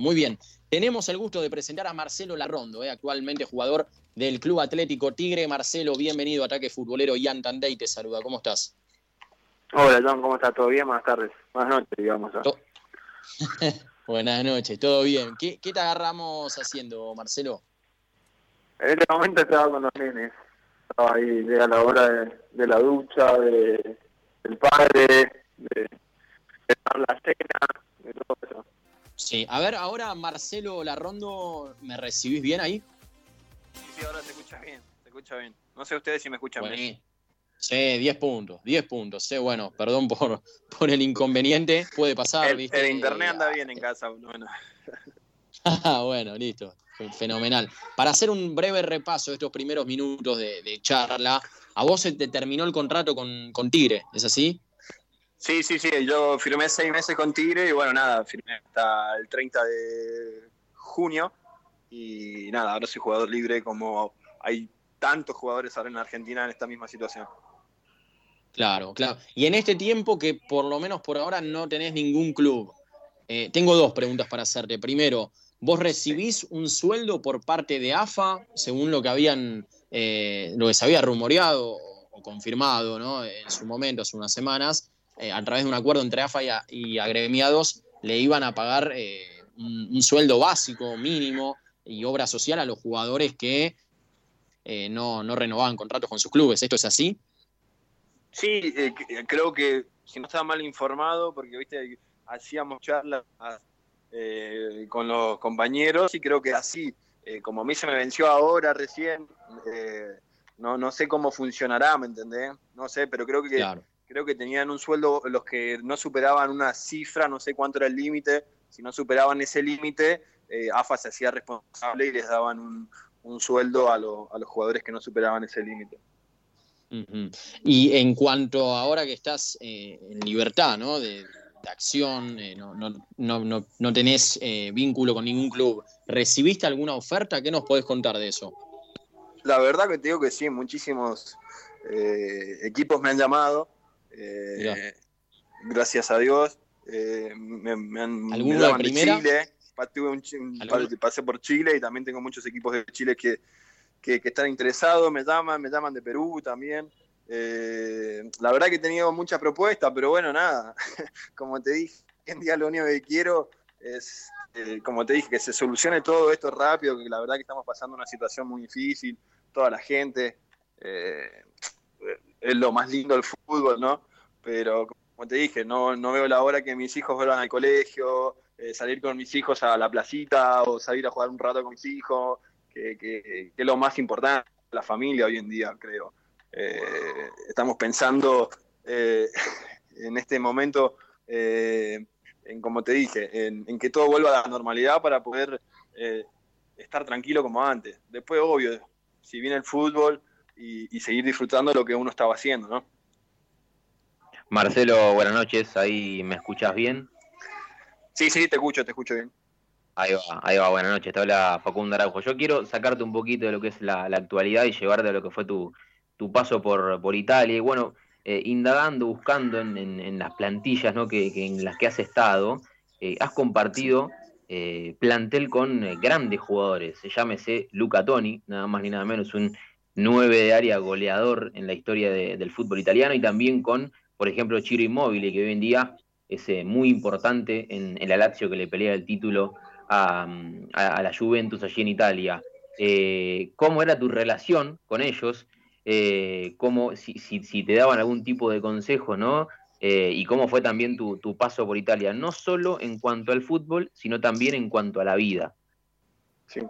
muy bien. Tenemos el gusto de presentar a Marcelo Larrondo, eh, actualmente jugador del Club Atlético Tigre. Marcelo, bienvenido a Ataque Futbolero. Ian Tandey te saluda. ¿Cómo estás? Hola, John, ¿cómo estás? ¿Todo bien? Buenas tardes. Buenas noches, digamos. Buenas noches, todo bien. ¿Qué, te agarramos haciendo, Marcelo? En este momento estaba con los nenes. Estaba ahí, a la hora de, la ducha, de, del padre, de, de la cena, de todo eso. Sí, a ver, ahora Marcelo Larrondo, ¿me recibís bien ahí? Sí, ahora te escuchas bien, te escucha bien. No sé ustedes si me escuchan bien. Sí, 10 puntos, 10 puntos. Sí, bueno, perdón por, por el inconveniente, puede pasar. El, ¿viste? el internet anda bien en casa. Bueno. Ah, bueno, listo, fenomenal. Para hacer un breve repaso de estos primeros minutos de, charla, a vos se te terminó el contrato con, con Tigre, ¿es así? Sí, sí, sí, yo firmé seis meses con Tigre y bueno, nada, firmé hasta el 30 de junio y nada, ahora soy jugador libre como hay tantos jugadores ahora en Argentina en esta misma situación. Claro, claro. Y en este tiempo que por lo menos por ahora no tenés ningún club, eh, tengo dos preguntas para hacerte. Primero, ¿vos recibís un sueldo por parte de AFA, según lo que habían, eh, lo que se había rumoreado o confirmado ¿no? en su momento, hace unas semanas, eh, a través de un acuerdo entre AFA y, agremiados, le iban a pagar un, sueldo básico, mínimo, y obra social a los jugadores que no, no renovaban contratos con sus clubes. ¿Esto es así? Sí, eh, eh, creo que si no estaba mal informado, porque viste, hacíamos charlas eh, con los compañeros y creo que así, como a mí se me venció ahora recién, no, no sé cómo funcionará, ¿me entendés? No sé, pero creo que creo que tenían un sueldo los que no superaban una cifra, no sé cuánto era el límite, si no superaban ese límite, AFA se hacía responsable y les daban un, un sueldo a, a los jugadores que no superaban ese límite. Y en cuanto ahora que estás eh, en libertad, ¿no? De, acción, eh, no, no, no, no, tenés eh, vínculo con ningún club, ¿recibiste alguna oferta? ¿Qué nos podés contar de eso? La verdad que te digo que sí, muchísimos equipos me han llamado, gracias a Dios. me, han ¿Alguno de primera? Chile, pasé por Chile y también tengo muchos equipos de Chile que que, están interesados, me llaman, me llaman de Perú también. Eh, la verdad que he tenido muchas propuestas, pero bueno, nada, como te dije, en día lo único que quiero es, eh, como te dije, que se solucione todo esto rápido, que la verdad que estamos pasando una situación muy difícil, toda la gente, eh, es lo más lindo del fútbol, ¿no? Pero como te dije, no, no veo la hora que mis hijos vuelvan al colegio, salir con mis hijos a la placita o salir a jugar un rato con mis hijos, que, es lo más importante, la familia hoy en día, creo. Eh, estamos pensando eh, en este momento, eh, en como te dije, en, que todo vuelva a la normalidad para poder estar tranquilo como antes. Después, obvio, si viene el fútbol y, seguir disfrutando lo que uno estaba haciendo, ¿no? Marcelo, buenas noches, ahí me escuchas bien. Sí, sí, te escucho, te escucho bien. Ahí va, ahí va, buenas noches, te habla Facundo Araujo. Yo quiero sacarte un poquito de lo que es la, actualidad y llevarte a lo que fue tu, paso por, por Italia. Y bueno, eh, indagando, buscando en, las plantillas ¿no? que, en las que has estado, eh, has compartido eh, plantel con grandes jugadores. Se llámese Luca Toni, nada más ni nada menos, un 9 de área goleador en la historia del fútbol italiano, y también con, por ejemplo, Chiro Immobile, que hoy en día es muy importante en, en la Lazio que le pelea el título a, la Juventus allí en Italia. Eh, ¿Cómo era tu relación con ellos? Eh, cómo, si, si, te daban algún tipo de consejo, ¿no? Eh, y cómo fue también tu, paso por Italia, no solo en cuanto al fútbol, sino también en cuanto a la vida. Sí.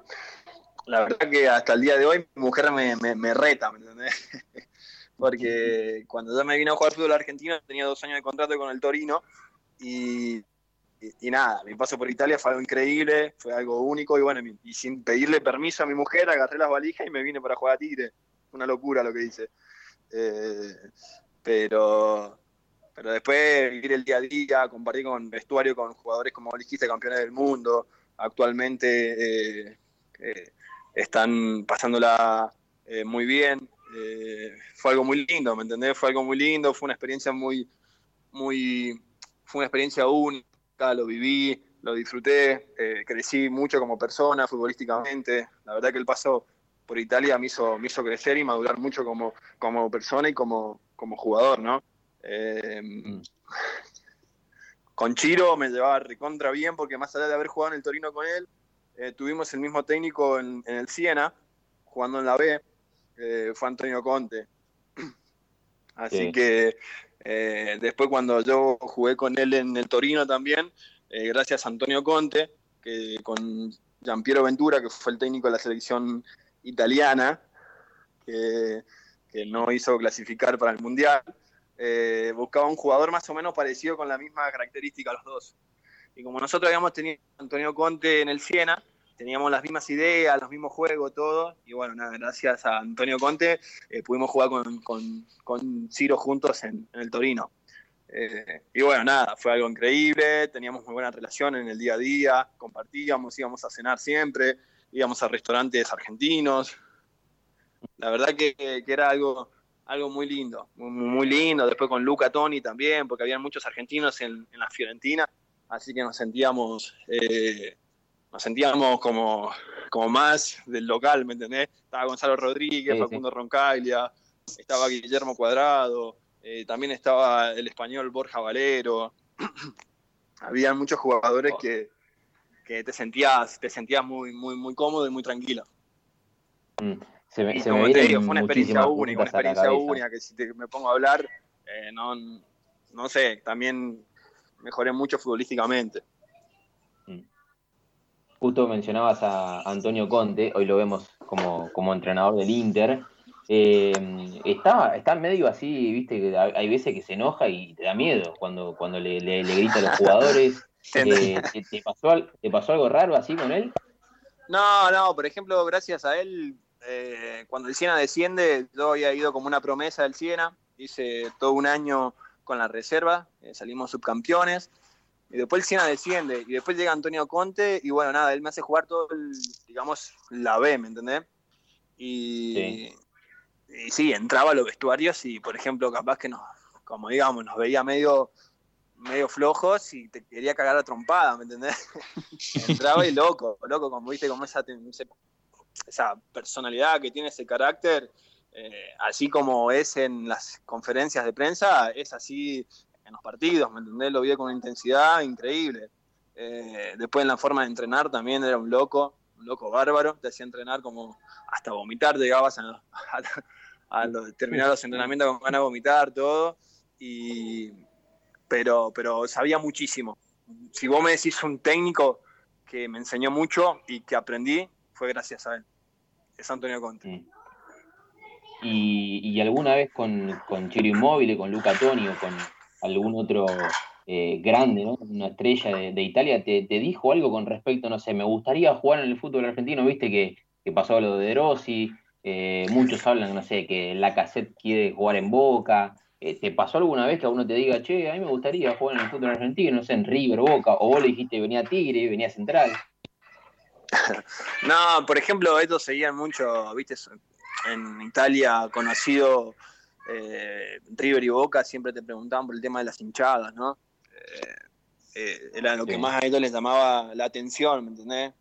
La verdad que hasta el día de hoy mi mujer me, me, reta, ¿me entendés? Porque cuando yo me vine a jugar fútbol argentino tenía dos años de contrato con el Torino y y, nada, mi paso por Italia fue algo increíble, fue algo único y bueno, y sin pedirle permiso a mi mujer agarré las valijas y me vine para jugar a Tigre. Una locura lo que hice. Eh, pero, pero después vivir el día a día, compartir con vestuario con jugadores como dijiste, campeones del mundo, actualmente eh, eh, están pasándola muy bien. fue algo muy lindo, ¿me entendés? Fue algo muy lindo, fue una experiencia muy, muy, fue una experiencia única lo viví, lo disfruté, eh, crecí mucho como persona, futbolísticamente. La verdad que el paso por Italia me hizo, me hizo crecer y madurar mucho como, como persona y como, como jugador, ¿no? Eh, mm. Con Chiro me llevaba recontra bien porque más allá de haber jugado en el Torino con él, eh, tuvimos el mismo técnico en, el Siena, jugando en la B, fue Antonio Conte. Así que después cuando yo jugué con él en el Torino también, eh, gracias a Antonio Conte, que con Giampiero Ventura, que fue el técnico de la selección italiana, que, no hizo clasificar para el Mundial, eh, buscaba un jugador más o menos parecido con la misma característica los dos. Y como nosotros habíamos tenido a Antonio Conte en el Siena, teníamos las mismas ideas, los mismos juegos, todo. Y bueno, nada, gracias a Antonio Conte eh, pudimos jugar con, Ciro juntos en el Torino. Eh, y bueno, nada, fue algo increíble, teníamos muy buena relación en el día a día, compartíamos, íbamos a cenar siempre, íbamos a restaurantes argentinos. La verdad que, era algo, algo muy lindo, muy, lindo. Después con Luca Toni también, porque había muchos argentinos en, la Fiorentina, así que nos sentíamos, eh, nos sentíamos como, como más del local, ¿me entendés? Estaba Gonzalo Rodríguez, Facundo Roncaglia, estaba Guillermo Cuadrado. Eh, también estaba el español Borja Valero. Había muchos jugadores que, te sentías, te sentías muy, muy, muy cómodo y muy tranquilo. Mm, se me, fue una experiencia única, una experiencia única que si me pongo a hablar, eh, no, no sé, también mejoré mucho futbolísticamente. Mm. Justo mencionabas a Antonio Conte, hoy lo vemos como, como entrenador del Inter. Eh, está, está medio así, viste, que hay veces que se enoja y te da miedo cuando, cuando le, le, grita a los jugadores. Eh, ¿te, pasó, algo raro así con él? No, no, por ejemplo, gracias a él, eh, cuando el Siena desciende, yo había ido como una promesa del Siena, hice todo un año con la reserva, eh, salimos subcampeones, y después el Siena desciende, y después llega Antonio Conte, y bueno, nada, él me hace jugar todo, el, digamos, la B, ¿me entendés? Y, y sí, entraba a los vestuarios y, por ejemplo, capaz que nos, como digamos, nos veía medio, medio flojos y te quería cagar a trompada, ¿me entendés? entraba y loco, loco, como viste, como esa, esa personalidad que tiene ese carácter, eh, así como es en las conferencias de prensa, es así en los partidos, ¿me entendés? Lo vi con intensidad increíble. Eh, después en la forma de entrenar también era un loco, un loco bárbaro, te hacía entrenar como hasta vomitar, llegabas a, a, terminar los entrenamientos con ganas de vomitar, todo, y, pero, pero sabía muchísimo. Si vos me decís un técnico que me enseñó mucho y que aprendí, fue gracias a él. Es Antonio Conte. Mm. Y, alguna vez con, con Chiro Inmóvil, con Luca Toni o con algún otro eh, grande, ¿no? una estrella de, Italia, te, dijo algo con respecto, no sé, me gustaría jugar en el fútbol argentino, viste que, que pasó lo de De Rossi, eh, muchos hablan, no sé, que la cassette quiere jugar en Boca. Eh, ¿Te pasó alguna vez que a uno te diga, che, a mí me gustaría jugar en el fútbol argentino, no sé, en River, Boca, o vos le dijiste venía Tigre, venía Central? no, por ejemplo, estos seguían mucho, viste, en Italia conocido eh, River y Boca, siempre te preguntaban por el tema de las hinchadas, ¿no? era lo que más a ellos les llamaba la atención, ¿me entendés?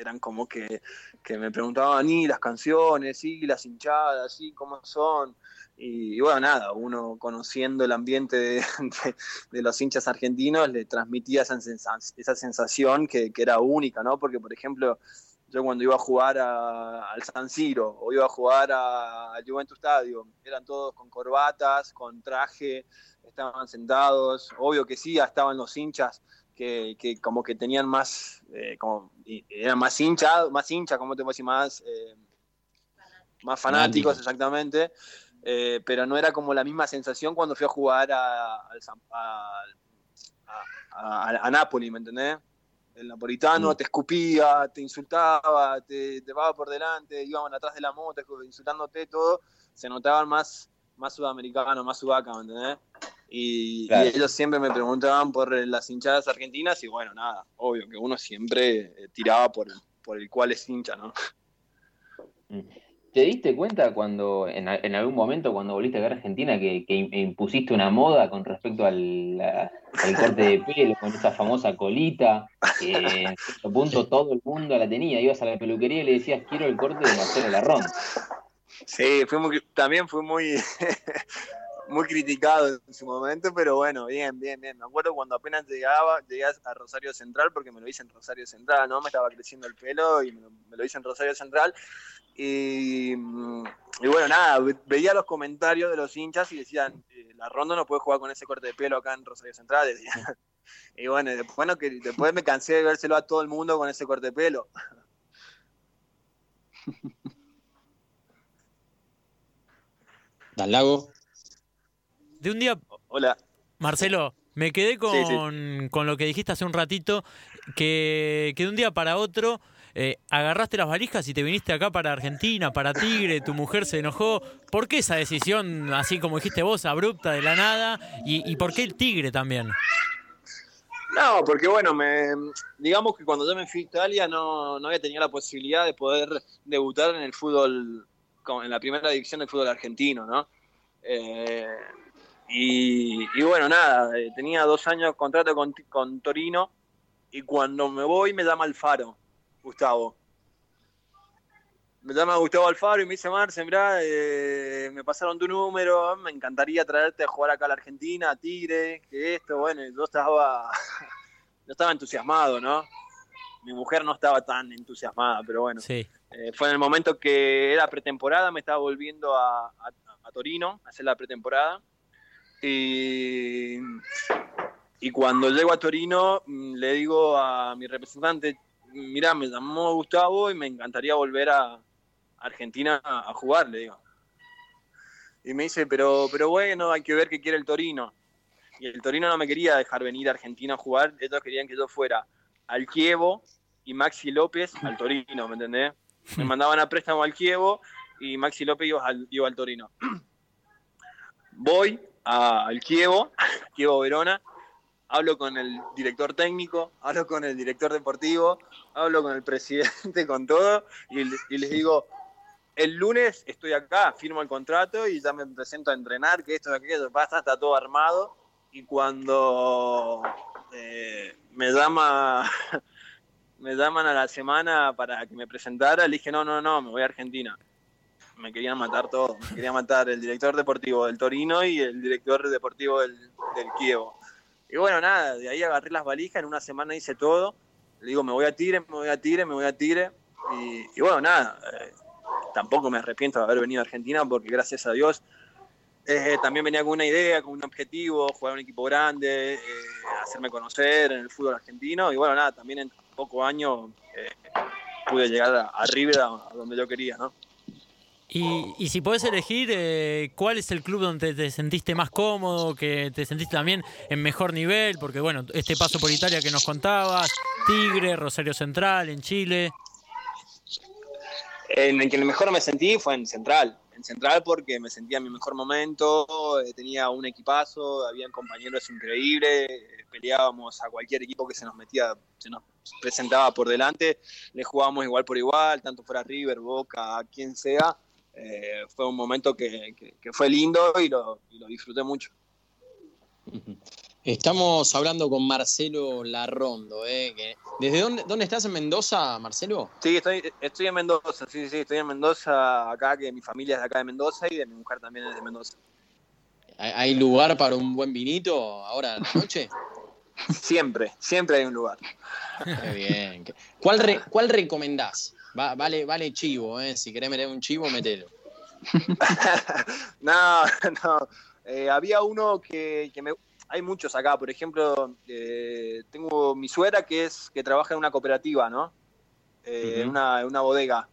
eran como que, me preguntaban, y las canciones, y las hinchadas, y cómo son. Y, bueno, nada, uno conociendo el ambiente de, los hinchas argentinos le transmitía esa, esa sensación que, era única, ¿no? Porque, por ejemplo, yo cuando iba a jugar al San Siro o iba a jugar al Juventus Stadio, eran todos con corbatas, con traje, estaban sentados, obvio que sí, estaban los hinchas que, como que tenían más, eh, como, eran más hinchas, más hinchas, como te puedo decir, más, eh, más fanáticos, exactamente, eh, pero no era como la misma sensación cuando fui a jugar a, a, a, Napoli, ¿me entendés? El napolitano te escupía, te insultaba, te, te por delante, iban atrás de la moto insultándote, todo, se notaban más, más sudamericanos, más sudaca, ¿me entendés? Y, ellos siempre me preguntaban por las hinchadas argentinas y bueno, nada, obvio que uno siempre eh, tiraba por, por el cual es hincha, ¿no? Mm. ¿Te diste cuenta cuando, en, algún momento, cuando volviste a ver Argentina, que, impusiste una moda con respecto al, corte de pelo, con esa famosa colita? Que en cierto punto todo el mundo la tenía. Ibas a la peluquería y le decías, quiero el corte de Marcelo Larrón. Sí, también fue muy, muy criticado en su momento, pero bueno, bien, bien, bien. Me acuerdo cuando apenas llegaba, llegué a Rosario Central, porque me lo hice en Rosario Central, ¿no? Me estaba creciendo el pelo y me lo hice en Rosario Central. Y, bueno, nada, veía los comentarios de los hinchas y decían, eh, la ronda no puede jugar con ese corte de pelo acá en Rosario Central. Y bueno, después, que, después me cansé de vérselo a todo el mundo con ese corte de pelo. Dan Lago. De un día. Hola. Marcelo, me quedé con, con, lo que dijiste hace un ratito, que, que de un día para otro eh, agarraste las valijas y te viniste acá para Argentina, para Tigre, tu mujer se enojó. ¿Por qué esa decisión, así como dijiste vos, abrupta de la nada? ¿Y, por qué el Tigre también? No, porque bueno, me, digamos que cuando yo me fui a Italia no, no había tenido la posibilidad de poder debutar en el fútbol, en la primera división del fútbol argentino, ¿no? Eh, y, bueno, nada, eh, tenía dos años contrato con, con Torino y cuando me voy me llama Alfaro Gustavo. Me llama Gustavo Alfaro y me dice, Marce, mirá, eh, me pasaron tu número, me encantaría traerte a jugar acá a la Argentina, a Tigre, que esto, bueno, yo estaba, no estaba entusiasmado, ¿no? Mi mujer no estaba tan entusiasmada, pero bueno. Sí. Eh, fue en el momento que era pretemporada, me estaba volviendo a, a Torino a hacer la pretemporada. Y, y cuando llego a Torino, mm, le digo a mi representante, mira, me llamó Gustavo y me encantaría volver a Argentina a, jugar, le digo. Y me dice, pero, pero bueno, hay que ver qué quiere el Torino. Y el Torino no me quería dejar venir a Argentina a jugar, ellos querían que yo fuera al Kievo y Maxi López al Torino, ¿me entendés? Me mandaban a préstamo al Kievo y Maxi López iba al, iba al Torino. Voy al Kievo, Kievo Verona, hablo con el director técnico, hablo con el director deportivo, hablo con el presidente, con todo, y, les digo, el lunes estoy acá, firmo el contrato y ya me presento a entrenar, que esto, aquello, pasa, está todo armado, y cuando eh, me llama... me llaman a la semana para que me presentara, le dije, no, no, no, me voy a Argentina. Me querían matar todo, me quería matar el director deportivo del Torino y el director deportivo del, del Kievo y bueno, nada, de ahí agarré las valijas, en una semana hice todo. Le digo, me voy a Tigre, me voy a Tigre, me voy a Tigre. Y, bueno, nada, eh, tampoco me arrepiento de haber venido a Argentina porque gracias a Dios eh, también venía con una idea, con un objetivo, jugar un equipo grande, eh, hacerme conocer en el fútbol argentino. Y bueno, nada, también en pocos años pude llegar a, a River, a donde yo quería, ¿no? Y, si puedes elegir, eh, ¿cuál es el club donde te sentiste más cómodo, que te sentiste también en mejor nivel? Porque bueno, este paso por Italia que nos contabas, Tigre, Rosario Central, en Chile. En el que mejor me sentí fue en Central. En Central porque me sentía en mi mejor momento, eh, tenía un equipazo, había compañeros increíbles, peleábamos a cualquier equipo que se nos metía, se nos presentaba por delante, le jugábamos igual por igual, tanto fuera River, Boca, quien sea eh, fue un momento que, fue lindo y lo, disfruté mucho. Estamos hablando con Marcelo Larrondo. ¿eh? ¿Desde dónde, dónde estás en Mendoza, Marcelo? Sí, estoy, estoy en Mendoza, sí, sí, estoy en Mendoza acá, que mi familia es de acá de Mendoza y de mi mujer también es de Mendoza. ¿Hay lugar para un buen vinito ahora en la noche? siempre, siempre hay un lugar. Qué bien. ¿Cuál, ¿Cuál recomendás? Vale, vale chivo, ¿eh? Si querés meter un chivo, metelo. no, no. Eh, había uno que, me... Hay muchos acá, por ejemplo, eh, tengo mi suegra que es que trabaja en una cooperativa, ¿no? Eh, en, una, en una bodega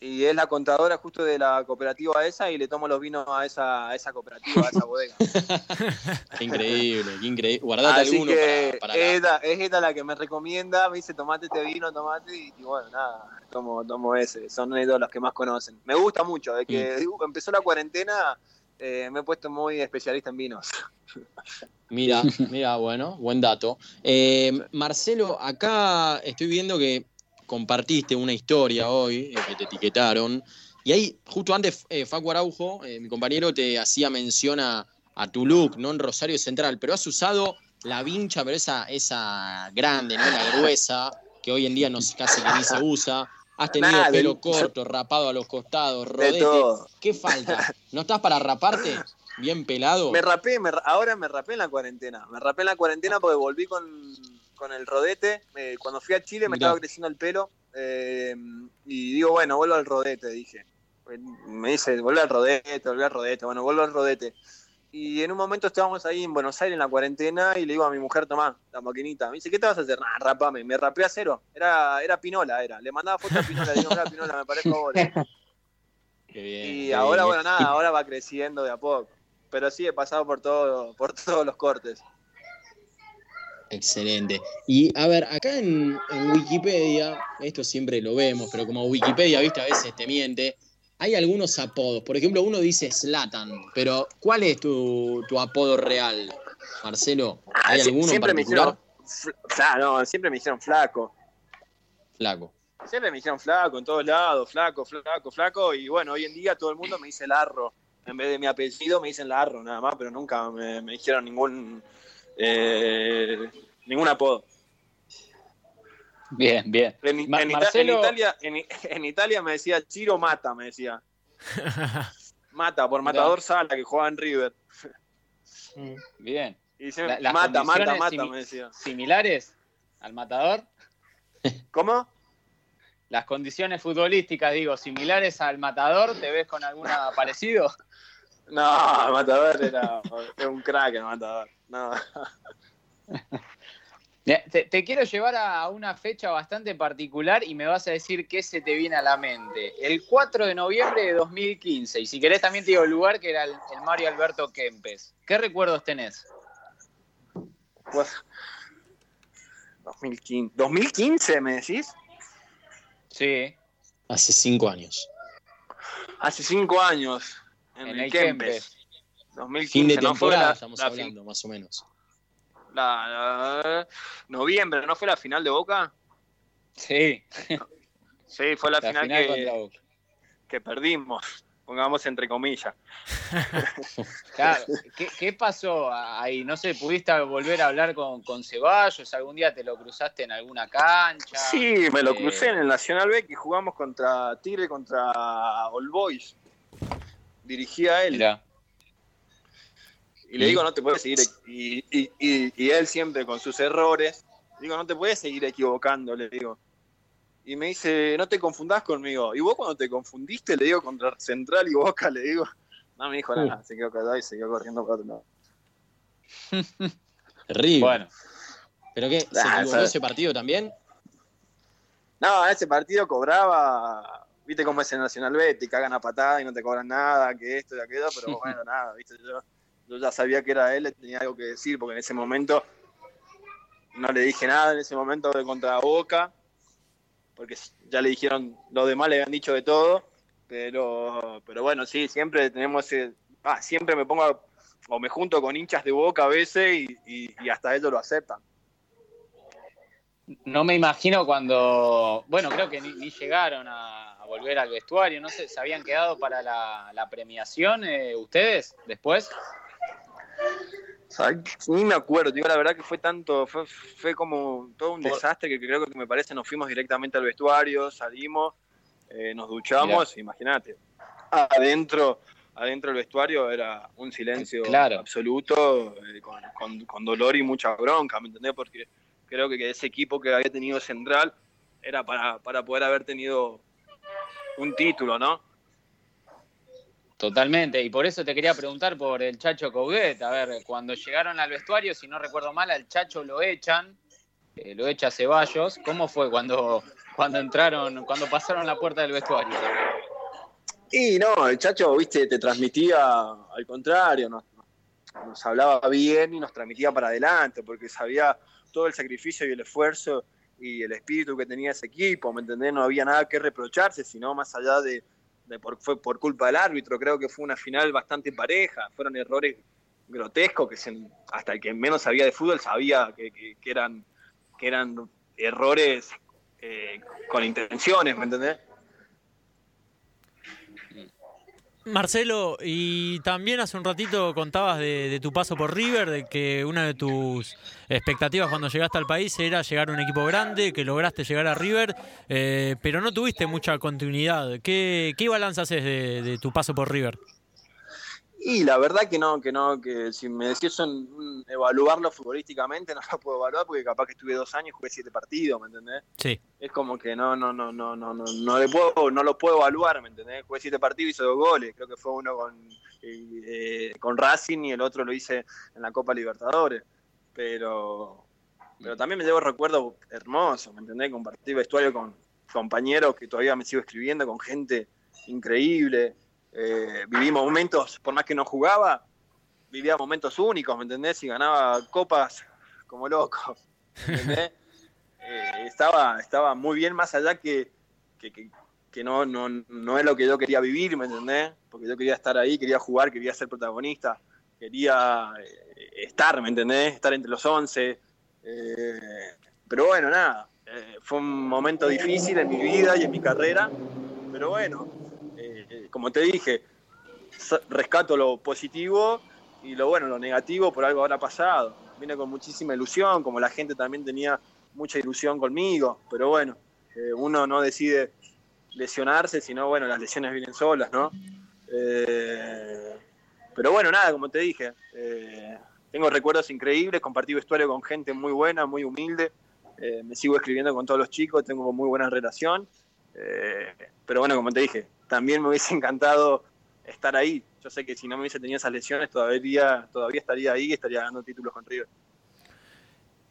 y es la contadora justo de la cooperativa esa y le tomo los vinos a esa, a esa cooperativa, a esa bodega. qué increíble, qué increíble. Guardate alguno para, Es esta la que me recomienda, me dice tomate este vino, tomate, y, bueno, nada, tomo, tomo ese, son ellos los que más conocen. Me gusta mucho, de que mm. empezó la cuarentena eh, me he puesto muy especialista en vinos. Mira, mira, bueno, buen dato. Eh, Marcelo, acá estoy viendo que compartiste una historia hoy, eh, que te etiquetaron, Y ahí, justo antes, eh, Facu Araujo, eh, mi compañero, te hacía mención a, tu look, ¿no? En Rosario Central, pero has usado la vincha, pero esa, esa grande, ¿no? La gruesa, que hoy en día no casi que ni se usa. Has tenido pelo corto, rapado a los costados, rodete. ¿Qué falta? ¿No estás para raparte? Bien pelado. Me rapé, ahora me rapé en la cuarentena. Me rapé en la cuarentena porque volví con, el rodete. Eh, cuando fui a Chile me estaba creciendo el pelo. Eh, y digo, bueno, vuelvo al rodete, dije. Me dice, vuelve al rodete, vuelve al rodete. Bueno, vuelvo al rodete. Y en un momento estábamos ahí en Buenos Aires en la cuarentena y le digo a mi mujer, tomá, la maquinita. Me dice, ¿qué te vas a hacer? Nah, rapame. Me rapé a cero. Era, era Pinola, era. Le mandaba fotos a Pinola. Le digo, mira, Pinola, me parezco ahora. Qué bien, y ahora, bueno, nada, ahora va creciendo de a poco. Pero sí he pasado por, todo, por todos los cortes. Excelente. Y a ver, acá en, en Wikipedia, esto siempre lo vemos, pero como Wikipedia, viste, a veces te miente hay algunos apodos. Por ejemplo, uno dice Slatan, pero ¿cuál es tu, apodo real, Marcelo? ¿Hay ah, alguno siempre Me dijeron, no, siempre me dijeron flaco. Flaco. Siempre me dijeron flaco en todos lados, flaco, flaco, flaco. Y bueno, hoy en día todo el mundo me dice Larro. En vez de mi apellido me dicen Larro nada más, pero nunca me, dijeron ningún, eh, ningún apodo. Bien, bien. En, Italia, en, Italia me decía Chiro Mata, me decía. Mata, por Matador Sala, que jugaba en River. Mm. Bien. Y mata, mata, mata, me decía. ¿Similares al Matador? ¿Cómo? Las condiciones futbolísticas, digo, similares al Matador, ¿te ves con alguna parecido? No, el Matador era, era un crack el Matador. No. Te, quiero llevar a una fecha bastante particular y me vas a decir qué se te viene a la mente. El 4 de noviembre de 2015, y si querés también te digo el lugar que era el, Mario Alberto Kempes. ¿Qué recuerdos tenés? Pues, 2015. ¿2015 me decís? Sí. Hace cinco años. Hace cinco años. En, el, Kempes. 2015. Fin de temporada estamos hablando, más o menos noviembre, ¿no fue la final de Boca? Sí. Sí, fue la, final, que, que perdimos, pongamos entre comillas. Claro, ¿qué, pasó ahí? No sé, ¿pudiste volver a hablar con, con, Ceballos? ¿Algún día te lo cruzaste en alguna cancha? Sí, me lo crucé eh, en el Nacional B que jugamos contra Tigre, contra All Boys. Dirigía a él. Y le digo, no te puedes seguir. Y, y, y, él siempre con sus errores, digo, no te puedes seguir equivocando, le digo. Y me dice, no te confundas conmigo. Y vos cuando te confundiste, le digo, contra Central y Boca, le digo. No me dijo nada, se quedó callado y siguió corriendo para otro lado. Terrible. Bueno. ¿Pero qué? ¿Se ah, equivocó ese partido también? No, ese partido cobraba, viste cómo es el Nacional B, te cagan a patada y no te cobran nada, que esto y aquello, pero bueno, nada, viste, yo yo ya sabía que era él, tenía algo que decir, porque en ese momento no le dije nada en ese momento de contra Boca, porque ya le dijeron, los demás le habían dicho de todo, pero, pero bueno, sí, siempre tenemos ese, ah, siempre me pongo o me junto con hinchas de Boca a veces y, hasta ellos lo aceptan. No me imagino cuando, bueno, creo que ni, llegaron a, volver al vestuario, no sé, ¿se habían quedado para la, premiación eh, ustedes después? Ni me acuerdo, digo la verdad que fue tanto, fue, como todo un desastre que creo que me parece nos fuimos directamente al vestuario, salimos, eh, nos duchamos, imagínate. Adentro, adentro del vestuario era un silencio absoluto, eh, con, dolor y mucha bronca, ¿me entendés? Porque creo que ese equipo que había tenido Central era para, para poder haber tenido un título, ¿no? Totalmente, y por eso te quería preguntar por el Chacho Couguet. A ver, cuando llegaron al vestuario, si no recuerdo mal, al Chacho lo echan, eh, lo echa Ceballos. ¿Cómo fue cuando, cuando entraron, cuando pasaron la puerta del vestuario? Y no, el Chacho, viste, te transmitía al contrario, nos, nos hablaba bien y nos transmitía para adelante, porque sabía todo el sacrificio y el esfuerzo y el espíritu que tenía ese equipo, ¿me entendés? No había nada que reprocharse, sino más allá de fue por culpa del árbitro, creo que fue una final bastante pareja, fueron errores grotescos que hasta el que menos sabía de fútbol sabía que, eran, que eran errores eh, con intenciones, ¿me entendés? Marcelo, y también hace un ratito contabas de, tu paso por River, de que una de tus expectativas cuando llegaste al país era llegar a un equipo grande, que lograste llegar a River, eh, pero no tuviste mucha continuidad. ¿Qué, qué balance haces de tu paso por River? Y la verdad que no, que no, que si me decís son, evaluarlo futbolísticamente, no lo puedo evaluar porque capaz que estuve dos años y jugué siete partidos, ¿me entendés? Sí. Es como que no, no, no, no, no, no, no le puedo, no lo puedo evaluar, ¿me entendés? Jugué siete partidos y hice dos goles, creo que fue uno con, eh, con Racing y el otro lo hice en la Copa Libertadores. Pero, pero también me llevo recuerdos hermosos, ¿me entendés? Compartir vestuario con compañeros que todavía me sigo escribiendo, con gente increíble. Eh, vivimos momentos, por más que no jugaba, vivía momentos únicos, ¿me entendés? Y ganaba copas como loco, ¿me entendés? Eh, estaba, estaba muy bien más allá que, que, no, no, no, es lo que yo quería vivir, ¿me entendés? Porque yo quería estar ahí, quería jugar, quería ser protagonista, quería eh, estar, ¿me entendés? Estar entre los once. pero bueno, nada, fue un momento difícil en mi vida y en mi carrera, pero bueno, como te dije, rescato lo positivo y lo bueno, lo negativo por algo habrá pasado. Vine con muchísima ilusión, como la gente también tenía mucha ilusión conmigo, pero bueno, eh, uno no decide lesionarse, sino bueno, las lesiones vienen solas, ¿no? Eh, pero bueno, nada, como te dije, eh, tengo recuerdos increíbles, compartí vestuario con gente muy buena, muy humilde, me sigo escribiendo con todos los chicos, tengo muy buena relación, pero bueno, como te dije, también me hubiese encantado estar ahí. Yo sé que si no me hubiese tenido esas lesiones, todavía, todavía estaría ahí y estaría ganando títulos con River.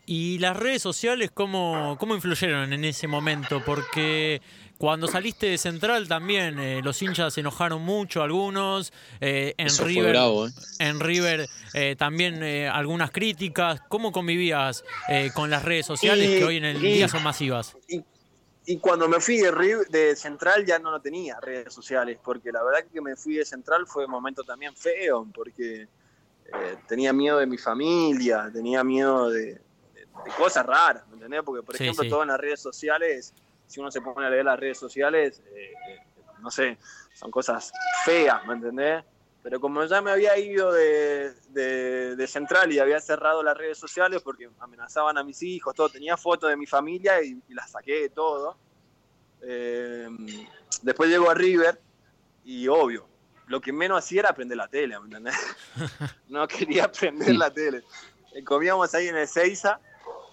¿Y las redes sociales cómo, cómo influyeron en ese momento? Porque cuando saliste de Central también eh, los hinchas se enojaron mucho, algunos. Eh, en, River, ¿eh? en River también algunas críticas. ¿Cómo convivías con las redes sociales que hoy en el día son masivas? y cuando me fui de, de Central ya no, lo tenía redes sociales, porque la verdad que me fui de Central fue un momento también feo, porque eh, tenía miedo de mi familia, tenía miedo de, cosas raras, ¿me entendés? Porque, por ejemplo, todo en las redes sociales, si uno se pone a leer las redes sociales, eh, eh, no sé, son cosas feas, ¿me entendés? Pero como ya me había ido de, Central y había cerrado las redes sociales porque amenazaban a mis hijos, todo, tenía fotos de mi familia y, las saqué de todo. Eh, después llego a River y obvio, lo que menos hacía era prender la tele, ¿me entendés? No quería prender la tele. Eh, comíamos ahí en el Seiza,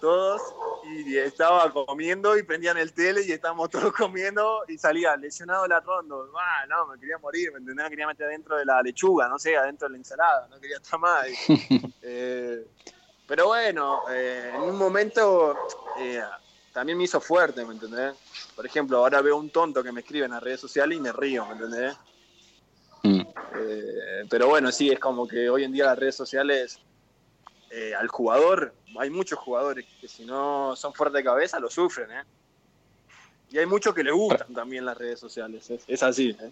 todos, y estaba comiendo y prendían el tele y estábamos todos comiendo y salía lesionado la rondo. Ah, no, me quería morir, ¿me entendés? quería meter dentro de la lechuga, no sé, adentro de la ensalada, no quería estar más. Eh, pero bueno, eh, en un momento eh, también me hizo fuerte, ¿me entendés? Por ejemplo, ahora veo un tonto que me escribe en las redes sociales y me río, ¿me entendés? Mm. pero bueno, sí, es como que hoy en día las redes sociales al jugador hay muchos jugadores que si no son fuertes de cabeza lo sufren, ¿eh? Y hay muchos que le gustan también las redes sociales, es, así, ¿eh?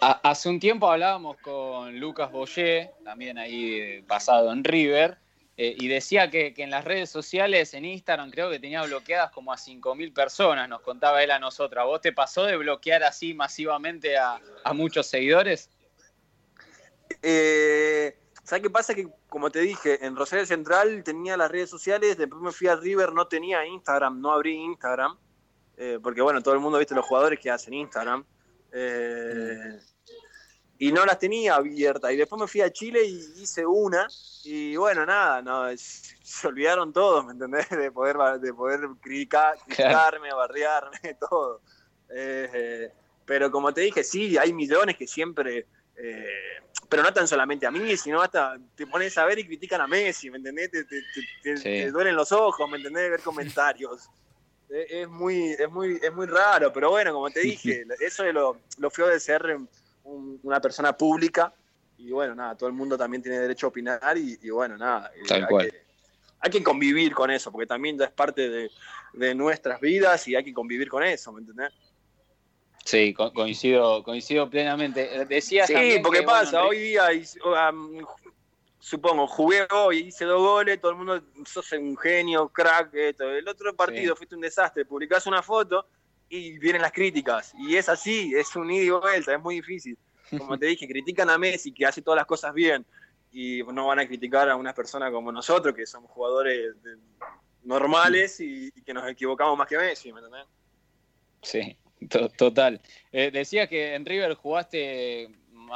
Hace un tiempo hablábamos con Lucas Boyé, también ahí pasado en River, eh, y decía que, en las redes sociales, en Instagram, creo que tenía bloqueadas como a 5.000 personas, nos contaba él a nosotros. ¿Vos te pasó de bloquear así masivamente a, a muchos seguidores? Eh, ¿Sabes qué pasa? Que, como te dije, en Rosario Central tenía las redes sociales, después me fui a River, no tenía Instagram, no abrí Instagram, eh, porque bueno, todo el mundo viste los jugadores que hacen Instagram. Eh, y no las tenía abiertas. Y después me fui a Chile y hice una. Y bueno, nada, no, se olvidaron todos, ¿me entendés? De poder, de poder criticar, criticarme, barriarme, todo. Eh, pero como te dije, sí, hay millones que siempre pero no tan solamente a mí, sino hasta te pones a ver y critican a Messi, ¿me entendés? Te, duelen los ojos, ¿me entendés? Ver comentarios. es, muy, es, muy, es muy raro, pero bueno, como te dije, eso es lo, lo feo de ser una persona pública. Y bueno, nada, todo el mundo también tiene derecho a opinar y, bueno, nada. Tal cual. hay que convivir con eso, porque también es parte de, de nuestras vidas y hay que convivir con eso, ¿me entendés? Sí, coincido, coincido plenamente. Decías sí, porque pasa, hoy día, supongo, jugué hoy, hice dos goles, todo el mundo, sos un genio, crack, esto. El otro partido fuiste un desastre, publicás una foto y vienen las críticas. Y es así, es un ida y vuelta, es muy difícil. como te dije, critican a Messi que hace todas las cosas bien y no van a criticar a unas personas como nosotros que somos jugadores normales y, y, que nos equivocamos más que Messi, ¿me entendés? Sí, total. Eh, decías que en River jugaste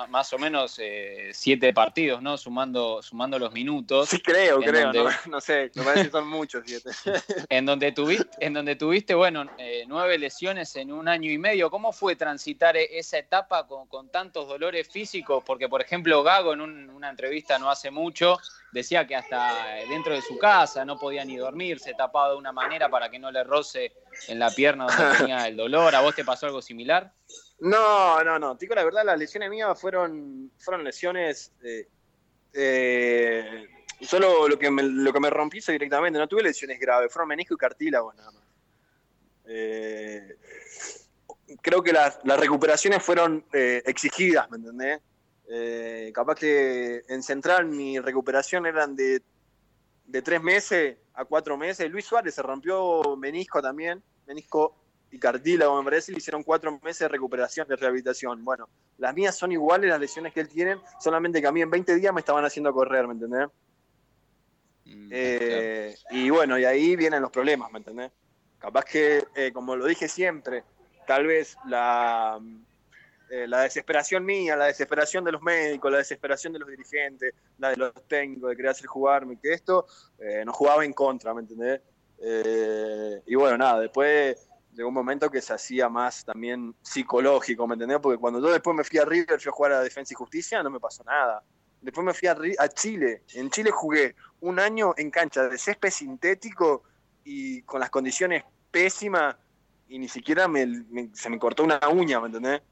más o menos eh, siete partidos, ¿no? Sumando, sumando los minutos. Sí, creo, creo, no, sé, me parece que son muchos siete. en, donde tuviste, en donde tuviste, bueno, eh, nueve lesiones en un año y medio. ¿Cómo fue transitar e-, esa etapa con, tantos dolores físicos? Porque, por ejemplo, Gago en una entrevista no hace mucho decía que hasta dentro de su casa no podía ni dormir, se tapaba de una manera para que no le roce en la pierna donde tenía el dolor. ¿A vos te pasó algo similar? No, no, no. Tico, la verdad, las lesiones mías fueron, fueron lesiones. Eh, eh, solo lo que, me, lo que me rompí directamente. No tuve lesiones graves, fueron menisco y cartílago nada más. Eh, creo que las, las recuperaciones fueron exigidas, ¿me entendés? capaz que en Central mi recuperación eran de, de tres meses a cuatro meses. Luis Suárez se rompió menisco también, menisco y cartílago, me parece, le hicieron cuatro meses de recuperación, de rehabilitación. Bueno, las mías son iguales las lesiones que él tiene, solamente que a mí en 20 días me estaban haciendo correr, ¿me entendés? Mm, eh, y bueno, y ahí vienen los problemas, ¿me entendés? Capaz que, eh, como lo dije siempre, tal vez la, eh, la desesperación mía, la desesperación de los médicos, la desesperación de los dirigentes, la de los técnicos de querer hacer jugarme, que esto nos jugaba en contra, ¿me entendés? y bueno, nada, después llegó un momento que se hacía más también psicológico, ¿me entendés? Porque cuando yo después me fui a River, fui a jugar a Defensa y Justicia, no me pasó nada. Después me fui a, Chile. En Chile jugué un año en cancha de césped sintético y con las condiciones pésimas y ni siquiera se me cortó una uña, ¿me entendés?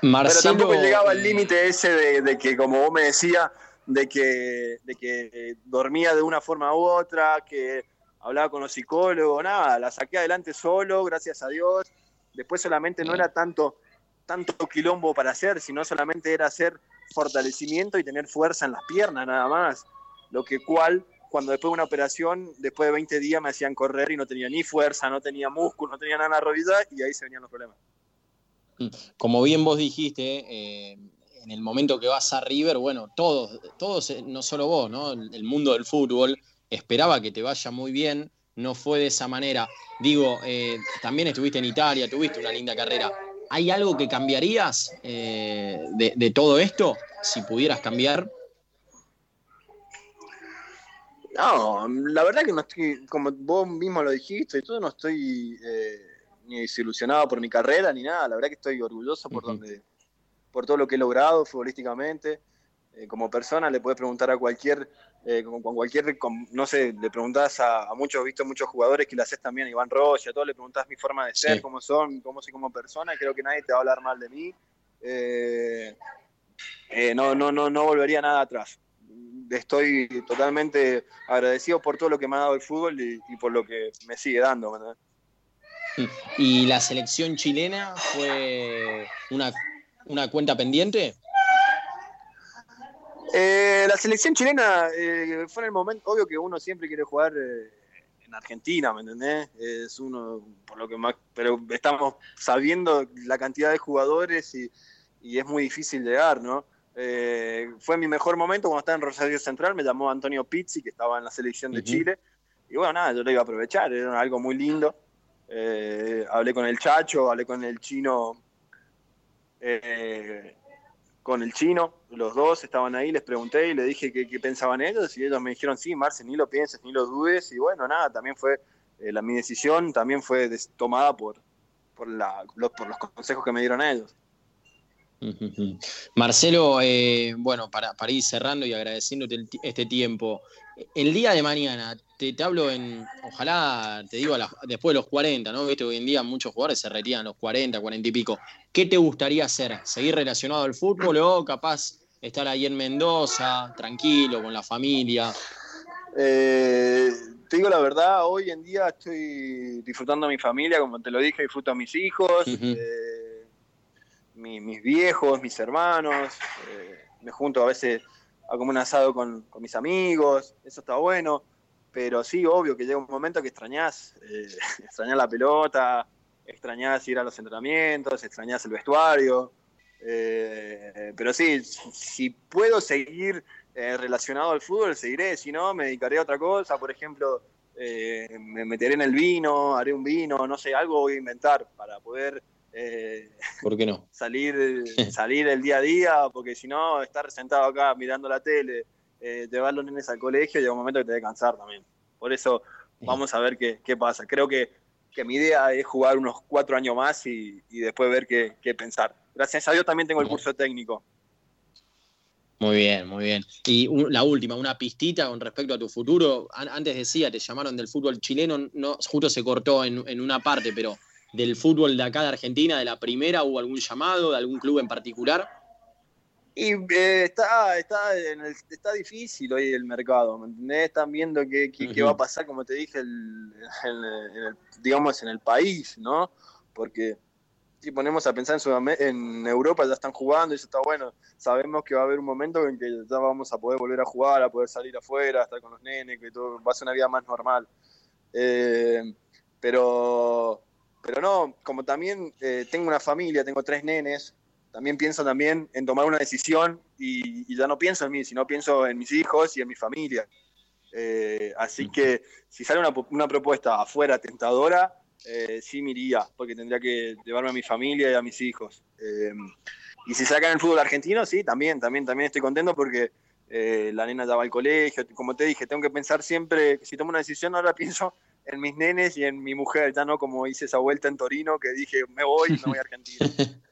Pero tampoco llegaba al límite ese de, de, que, como vos me decías, de que, de que dormía de una forma u otra, que hablaba con los psicólogos, nada, la saqué adelante solo, gracias a Dios. Después solamente no era tanto, tanto quilombo para hacer, sino solamente era hacer fortalecimiento y tener fuerza en las piernas, nada más. Lo que cual, cuando después de una operación, después de 20 días me hacían correr y no tenía ni fuerza, no tenía músculo, no tenía nada en la rodilla y ahí se venían los problemas. Mm. Como bien vos dijiste, eh, en el momento que vas a River, bueno, todos, todos, eh, no solo vos, ¿no? El mundo del fútbol esperaba que te vaya muy bien, no fue de esa manera. Digo, eh, también estuviste en Italia, tuviste una linda carrera. ¿Hay algo que cambiarías eh, de, todo esto, si pudieras cambiar? No, la verdad que no estoy, como vos mismo lo dijiste, y todo no estoy eh, ni desilusionado por mi carrera ni nada. La verdad que estoy orgulloso por donde, por todo lo que he logrado futbolísticamente. como persona le puedes preguntar a cualquier eh, con, cualquier, no sé, le preguntás a, muchos, visto muchos jugadores que le haces también, a Iván Rocha, a todos le preguntás mi forma de ser, cómo son, cómo soy como persona, y creo que nadie te va a hablar mal de mí. Eh, eh, no, no, no, no volvería nada atrás. Estoy totalmente agradecido por todo lo que me ha dado el fútbol y, por lo que me sigue dando. ¿Y la selección chilena fue una, una cuenta pendiente? Eh, la selección chilena eh, fue en el momento, obvio que uno siempre quiere jugar eh, en Argentina, ¿me entendés? Es uno, por lo que más, pero estamos sabiendo la cantidad de jugadores y, es muy difícil llegar, ¿no? fue mi mejor momento cuando estaba en Rosario Central, me llamó Antonio Pizzi, que estaba en la selección de Chile, y bueno, nada, yo lo iba a aprovechar, era algo muy lindo. hablé con el Chacho, hablé con el chino con el chino, los dos estaban ahí, les pregunté y les dije qué, pensaban ellos y ellos me dijeron, sí, Marce, ni lo pienses, ni lo dudes y bueno, nada, también fue, eh, la, mi decisión también fue tomada por, por, los, consejos que me dieron ellos. Marcelo, eh, bueno, para, para, ir cerrando y agradeciéndote este tiempo, el día de mañana, te, te hablo en, ojalá, te digo, después de los 40, ¿no? Viste, hoy en día muchos jugadores se retiran a los 40, 40 y pico. ¿Qué te gustaría hacer? ¿Seguir relacionado al fútbol o capaz estar ahí en Mendoza, tranquilo, con la familia? Eh, te digo la verdad, hoy en día estoy disfrutando a mi familia, como te lo dije, disfruto a mis hijos, eh, mis viejos, mis hermanos, eh, me junto a veces a comer un asado con, mis amigos, eso está bueno, pero sí, obvio que llega un momento que extrañás, extrañás la pelota, extrañás ir a los entrenamientos, extrañás el vestuario. Eh, pero sí, si puedo seguir eh, relacionado al fútbol, seguiré. Si no, me dedicaré a otra cosa. Por ejemplo, eh, me meteré en el vino, haré un vino, no sé, algo voy a inventar para poder ¿Por qué no? salir, salir el día a día, porque si no, estar sentado acá mirando la tele, llevar los nenes al colegio, llega un momento que te debe cansar también. Por eso vamos a ver qué, qué pasa. Creo que que mi idea es jugar unos cuatro años más y, después ver qué, pensar. Gracias a Dios también tengo el curso técnico. Muy bien, muy bien. Y la última, una pistita con respecto a tu futuro. antes decía, te llamaron del fútbol chileno, no, justo se cortó en, una parte, pero del fútbol de acá de Argentina, de la primera, ¿hubo algún llamado de algún club en particular? Y eh, está, está, está difícil hoy el mercado, ¿me entendés? Están viendo qué, qué, va a pasar, como te dije, el, digamos, en el país, ¿no? Porque si ponemos a pensar en, en Europa ya están jugando y eso está bueno. Sabemos que va a haber un momento en que ya vamos a poder volver a jugar, a poder salir afuera, a estar con los nenes, que todo va a ser una vida más normal. Eh, pero, pero no, como también eh, tengo una familia, tengo tres nenes, también pienso también en tomar una decisión y, ya no pienso en mí, sino pienso en mis hijos y en mi familia. Eh, así que si sale una, propuesta afuera tentadora, eh, sí me iría, porque tendría que llevarme a mi familia y a mis hijos. Eh, y si sacan el fútbol argentino, sí, también, también, también estoy contento porque la nena ya va al colegio. Como te dije, tengo que pensar siempre, si tomo una decisión, ahora pienso en mis nenes y en mi mujer, ya no como hice esa vuelta en Torino que dije, me voy y me voy a Argentina.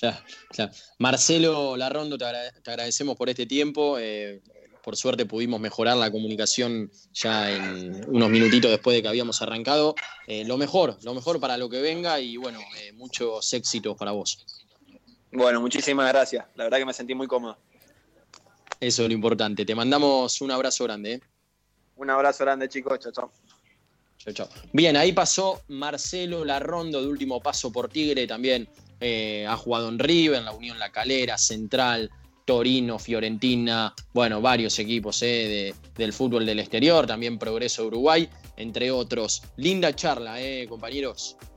Claro, claro. Marcelo Larrondo, te, agradecemos por este tiempo. Eh, por suerte pudimos mejorar la comunicación ya en unos minutitos después de que habíamos arrancado. Eh, lo mejor, lo mejor para lo que venga y bueno, eh, muchos éxitos para vos. Bueno, muchísimas gracias. La verdad que me sentí muy cómodo. Eso es lo importante. Te mandamos un abrazo grande. Un abrazo grande, chicos. Chao, chao. Chao, chao. Bien, ahí pasó Marcelo Larrondo de último paso por Tigre también eh, ha jugado en River, en la Unión La Calera, Central, Torino, Fiorentina, bueno, varios equipos eh, del fútbol del exterior, también Progreso Uruguay, entre otros. Linda charla, eh, compañeros.